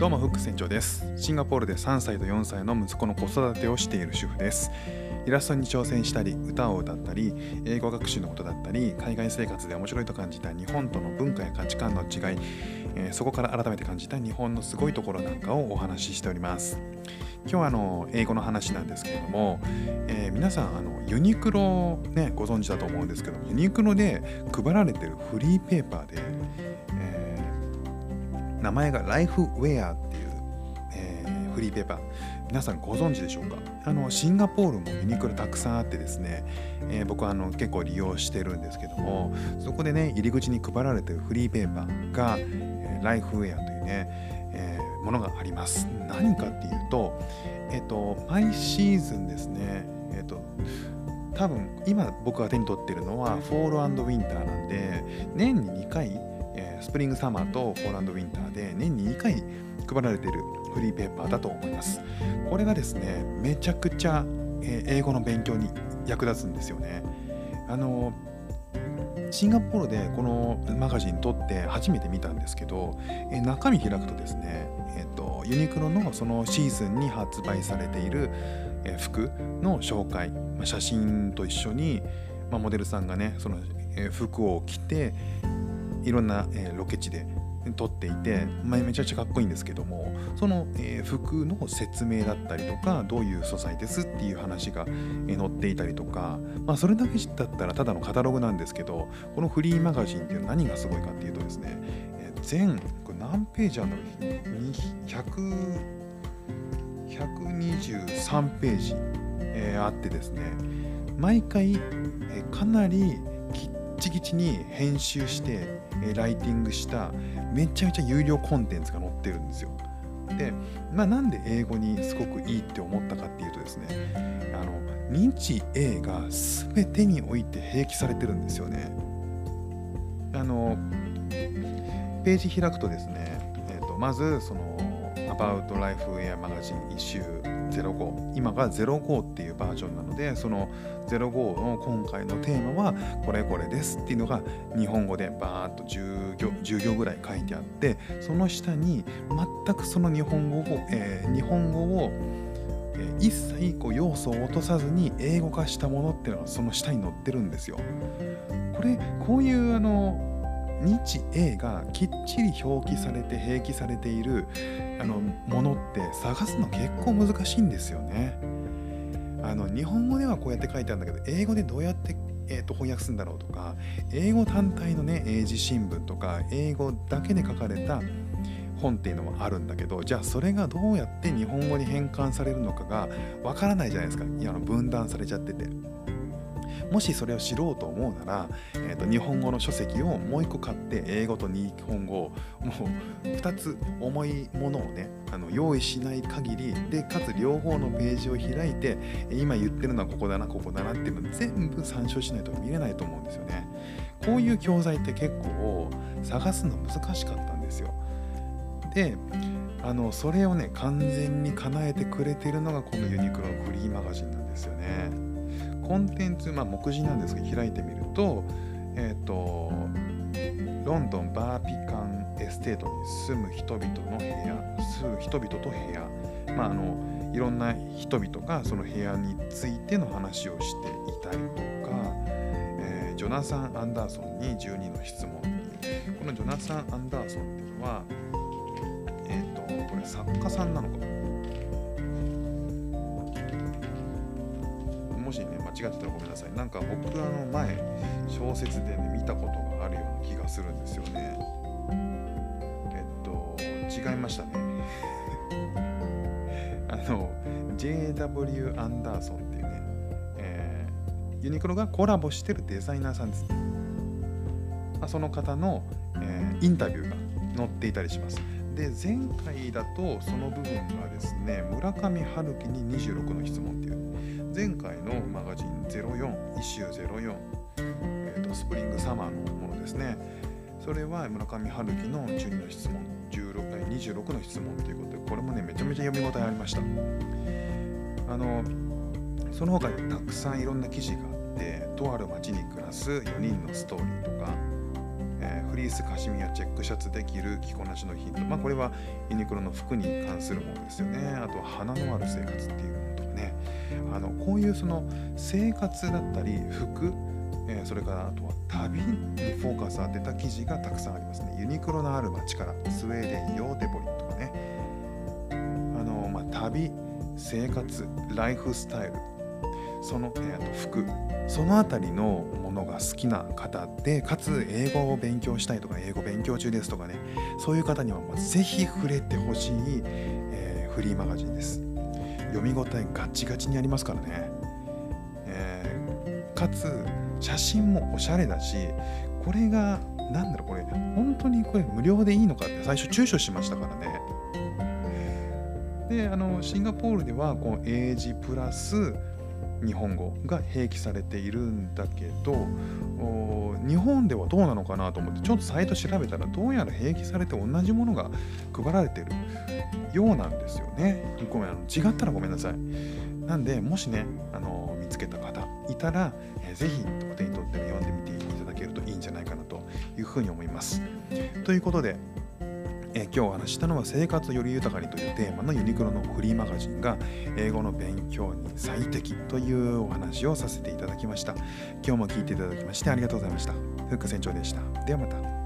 どうもフック船長です。シンガポールで3歳と4歳の息子の子育てをしている主婦です。イラストに挑戦したり歌を歌ったり英語学習のことだったり海外生活で面白いと感じた日本との文化や価値観の違い、えー、そこから改めて感じた日本のすごいところなんかをお話ししております。今日はあの英語の話なんですけれども、えー、皆さんあのユニクロねご存知だと思うんですけどユニクロで配られてるフリーペーパーで、名前がライフウェアっていう、えー、フリーペーパー。皆さんご存知でしょうか？あのシンガポールもユニクロたくさんあってですね、えー、僕はあの結構利用してるんですけどもそこでね入り口に配られてるフリーペーパーが、えー、ライフウェアというね、えー、ものがあります。何かっていうとえっ、と毎シーズンですねえっ、と多分今僕が手に取ってるのはフォールウィンターなんで年に2回、スプリングサマーとフォールウィンターで年に2回配られているフリーペーパーだと思います。これがですね、めちゃくちゃ、英語の勉強に役立つんですよね。あのシンガポールでこのマガジン撮って初めて見たんですけど、え中身開くとですね、えっと、ユニクロのそのシーズンに発売されている、え服の紹介、ま写真と一緒に、まモデルさんがねその、え服を着ていろんな、えロケ地で撮っていて、まあ、めちゃくちゃかっこいいんですけどもその、えー、服の説明だったりとかどういう素材ですっていう話が、えー、載っていたりとか、まあ、それだけだったらただのカタログなんですけどこのフリーマガジンっていう何がすごいかっていうとですね、えー、全これ何ページあるの？100 123ページ、えー、あってですね毎回、え、かなりきっちきちに編集してえライティングしためちゃめちゃ有料コンテンツが載ってるんですよ。で、まあ、なんで英語にすごくいいって思ったかっていうとですねあの認知 A が全てにおいて併記されてるんですよね。あのページ開くとですね、えー、とまずその About Life Air Magazine 一周05今が05っていうバージョンなのでその05の今回のテーマはこれこれですっていうのが日本語でバーッと10行 ,10 行ぐらい書いてあってその下に全くその日本語を、えー、日本語を一切こう要素を落とさずに英語化したものっていうのがその下に載ってるんですよ。これこういうあの日英がきっちり表記されて併記されているあのものって探すの結構難しいんですよね。あの日本語ではこうやって書いてあるんだけど英語でどうやって、えー、と翻訳するんだろうとか英語単体のね英字新聞とか英語だけで書かれた本っていうのもあるんだけどじゃあそれがどうやって日本語に変換されるのかがわからないじゃないですかいや分断されちゃってて。もしそれを知ろうと思うなら、えーと、日本語の書籍をもう一個買って英語と日本語をもう2つ重いものをねあの用意しない限りでかつ両方のページを開いて今言ってるのはここだなここだなっていうの全部参照しないと見れないと思うんですよね。こういう教材って結構探すの難しかったんですよ。であのそれをね完全に叶えてくれてるのがこのユニクロのフリーマガジンなんですよね。コンテンツ、まあ、目次なんですけど開いてみると,、えーと、ロンドンバービカンエステートに住む人々の部屋住む人々と部屋、まあ、あのいろんな人々がその部屋についての話をしていたりとか、えー、ジョナサン・アンダーソンに12の質問このジョナサン・アンダーソンっていうのはえ、ー、とこれ作家さんなのかもしね間違ってたらごめんなさい。なんか僕あの前小説でね見たことがあるような気がするんですよね。えっと違いましたね。あの JW アンダーソンっていうね、えー、ユニクロがコラボしてるデザイナーさんです、まあ、その方の、えー、インタビューが載っていたりします。で前回だとその部分がですね村上春樹に26の質問っていう前回のマガジン04、イシュー04、えーと、スプリングサマーのものですね。それは村上春樹の12の質問、16 26の質問ということで、これもね、めちゃめちゃ読み応えありました。あの、その他にたくさんいろんな記事があって、とある町に暮らす4人のストーリーとか、えー、フリースカシミヤチェックシャツできる着こなしのヒントまあこれはユニクロの服に関するものですよねあとは花のある生活っていうものとかねあのこういうその生活だったり服えー、それからあとは旅にフォーカスを当てた記事がたくさんありますね。ユニクロのある街からスウェーデンヨーデボリとかね。あのまあ、旅、生活、ライフスタイル、その、えー、と服、そのあたりのものが好きな方で、かつ英語を勉強したいとか、英語勉強中ですとかね、そういう方にはぜひ触れてほしい、えー、フリーマガジンです。読み応えガチガチにありますからね。えー、かつ写真もおしゃれだしこれが何だろうこれ本当にこれ無料でいいのかって最初躊躇しましたからねであのシンガポールではこの英字プラス日本語が併記されているんだけど日本ではどうなのかなと思ってちょっとサイト調べたらどうやら併記されて同じものが配られてるようなんですよねごめんあの違ったらごめんなさいなんでもしねあの見つけた方いたら、えー、ぜひお手に取って読んでみていただけるといいんじゃないかなというふうに思います。ということで、え、今日お話したのは生活をより豊かにというテーマのユニクロのフリーマガジンが英語の勉強に最適というお話をさせていただきました。今日も聞いていただきましてありがとうございました。フック船長でした。ではまた。